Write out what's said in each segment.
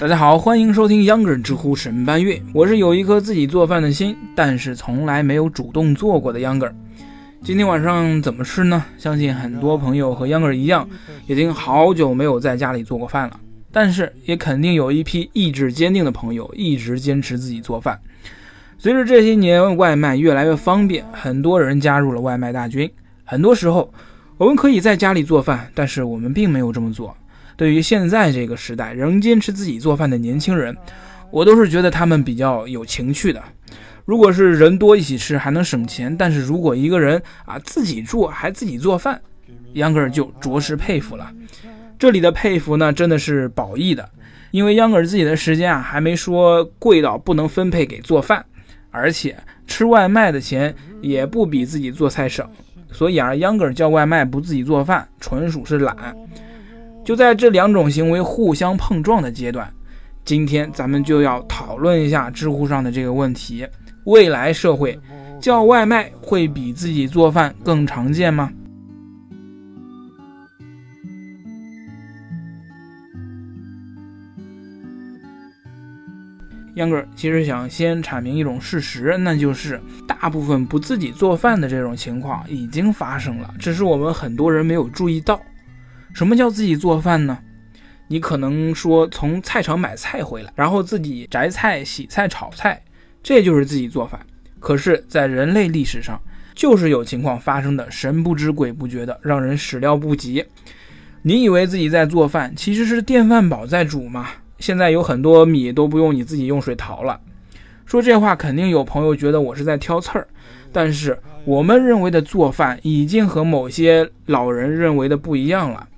大家好，欢迎收听秧歌儿知乎神搬运。我是有一颗自己做饭的心，但是从来没有主动做过的秧歌儿。今天晚上怎么吃呢？相信很多朋友和秧歌儿一样，已经好久没有在家里做过饭了。但是也肯定有一批意志坚定的朋友，一直坚持自己做饭。随着这些年外卖越来越方便，很多人加入了外卖大军。很多时候，我们可以在家里做饭，但是我们并没有这么做。对于现在这个时代仍坚持自己做饭的年轻人，我都是觉得他们比较有情趣的。如果是人多一起吃还能省钱，但是如果一个人啊自己住还自己做饭，秧歌儿就着实佩服了。这里的佩服呢，真的是褒义的，因为秧歌儿自己的时间啊还没说贵到不能分配给做饭，而且吃外卖的钱也不比自己做菜省，所以啊，秧歌儿叫外卖不自己做饭，纯属是懒。就在这两种行为互相碰撞的阶段，今天咱们就要讨论一下知乎上的这个问题：未来社会叫外卖会比自己做饭更常见吗？秧歌儿其实想先阐明一种事实，那就是大部分不自己做饭的这种情况已经发生了，只是我们很多人没有注意到。什么叫自己做饭呢？你可能说从菜场买菜回来，然后自己摘菜、洗菜、炒菜，这就是自己做饭。可是，在人类历史上，就是有情况发生的神不知鬼不觉的，让人始料不及。你以为自己在做饭，其实是电饭煲在煮吗？现在有很多米都不用你自己用水淘了。说这话肯定有朋友觉得我是在挑刺儿，但是我们认为的做饭已经和某些老人认为的不一样了。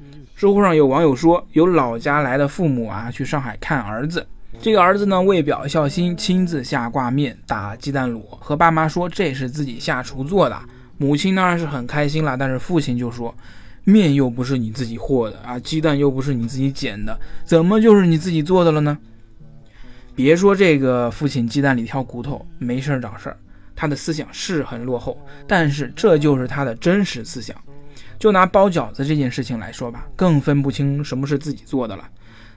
知乎上有网友说，有老家来的父母啊，去上海看儿子。这个儿子呢，为表孝心，亲自下挂面、打鸡蛋卤，和爸妈说这是自己下厨做的。母亲当然是很开心了，但是父亲就说，面又不是你自己和的啊，鸡蛋又不是你自己捡的，怎么就是你自己做的了呢？别说这个父亲鸡蛋里挑骨头，没事儿找事儿，他的思想是很落后，但是这就是他的真实思想。就拿包饺子这件事情来说吧，更分不清什么是自己做的了。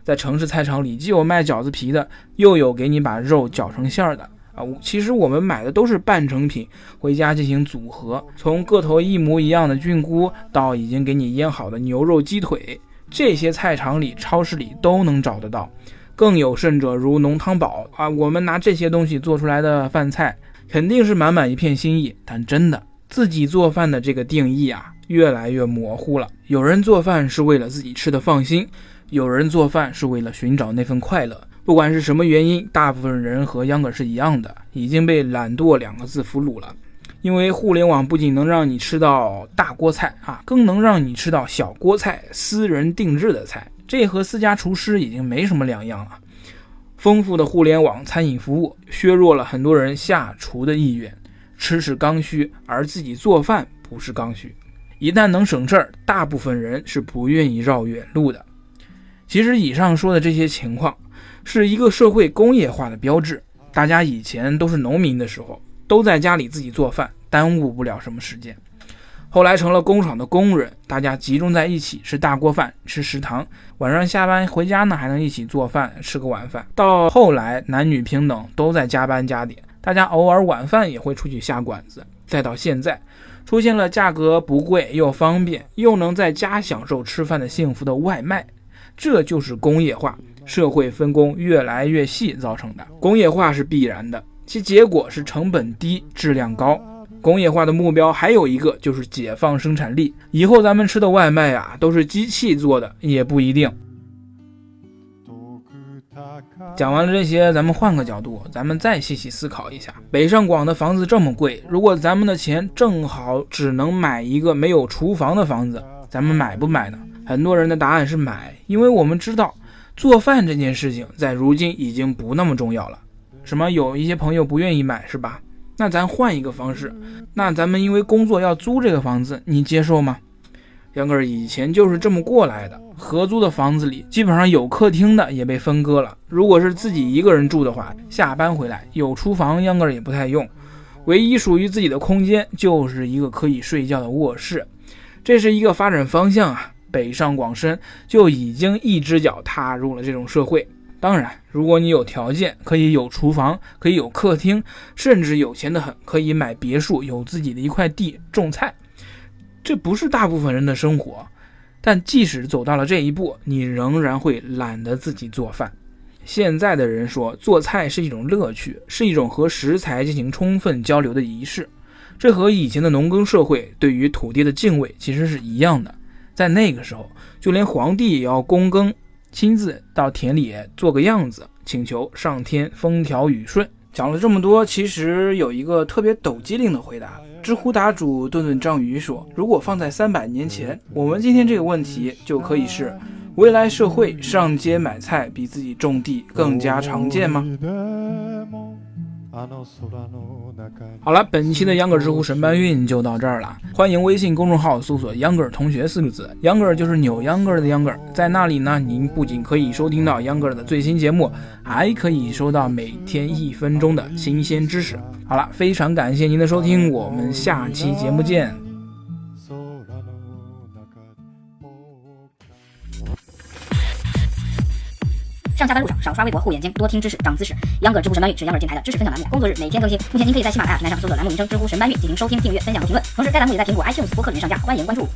在城市菜场里，既有卖饺子皮的，又有给你把肉搅成馅儿的啊。其实我们买的都是半成品，回家进行组合。从个头一模一样的菌菇，到已经给你腌好的牛肉、鸡腿，这些菜场里、超市里都能找得到。更有甚者，如浓汤宝啊，我们拿这些东西做出来的饭菜，肯定是满满一片心意。但真的，自己做饭的这个定义啊。越来越模糊了。有人做饭是为了自己吃的放心，有人做饭是为了寻找那份快乐。不管是什么原因，大部分人和秧歌是一样的，已经被“懒惰”两个字俘虏了。因为互联网不仅能让你吃到大锅菜啊，更能让你吃到小锅菜、私人定制的菜，这和私家厨师已经没什么两样了。丰富的互联网餐饮服务削弱了很多人下厨的意愿。吃是刚需，而自己做饭不是刚需。一旦能省事儿，大部分人是不愿意绕远路的。其实，以上说的这些情况，是一个社会工业化的标志。大家以前都是农民的时候，都在家里自己做饭，耽误不了什么时间。后来成了工厂的工人，大家集中在一起吃大锅饭，吃食堂。晚上下班回家呢，还能一起做饭，吃个晚饭。到后来，男女平等，都在加班加点，大家偶尔晚饭也会出去下馆子。再到现在。出现了价格不贵又方便又能在家享受吃饭的幸福的外卖，这就是工业化、社会分工越来越细造成的。工业化是必然的，其结果是成本低、质量高。工业化的目标还有一个就是解放生产力，以后咱们吃的外卖啊都是机器做的也不一定。讲完了这些，咱们换个角度，咱们再细细思考一下。北上广的房子这么贵，如果咱们的钱正好只能买一个没有厨房的房子，咱们买不买呢？很多人的答案是买，因为我们知道做饭这件事情在如今已经不那么重要了。什么？有一些朋友不愿意买是吧？那咱换一个方式，那咱们因为工作要租这个房子，你接受吗？杨哥以前就是这么过来的，合租的房子里基本上有客厅的也被分割了。如果是自己一个人住的话，下班回来有厨房，杨哥也不太用，唯一属于自己的空间就是一个可以睡觉的卧室。这是一个发展方向啊！北上广深就已经一只脚踏入了这种社会。当然，如果你有条件，可以有厨房，可以有客厅，甚至有钱的很，可以买别墅，有自己的一块地种菜。这不是大部分人的生活，但即使走到了这一步，你仍然会懒得自己做饭。现在的人说，做菜是一种乐趣，是一种和食材进行充分交流的仪式。这和以前的农耕社会对于土地的敬畏其实是一样的。在那个时候，就连皇帝也要躬耕，亲自到田里做个样子，请求上天风调雨顺。讲了这么多，其实有一个特别抖机灵的回答。知乎答主顿顿章鱼说：“如果放在三百年前，我们今天这个问题就可以是：未来社会上街买菜比自己种地更加常见吗？”好了，本期的秧歌知乎神搬运就到这儿了。欢迎微信公众号搜索“秧歌同学”四个字，秧歌就是扭秧歌的秧歌。在那里呢，您不仅可以收听到秧歌的最新节目，还可以收到每天一分钟的新鲜知识。好了，非常感谢您的收听，我们下期节目见。下班路上少刷微博护眼睛，多听知识长姿势。秧歌知乎神搬运是秧歌电台的知识分享栏目，工作日每天更新。目前您可以在喜马拉雅平台上搜索栏目名称“知乎神搬运”进行收听、订阅、分享和评论。同时，该栏目也在苹果 iTunes 播客里面上架，欢迎关注。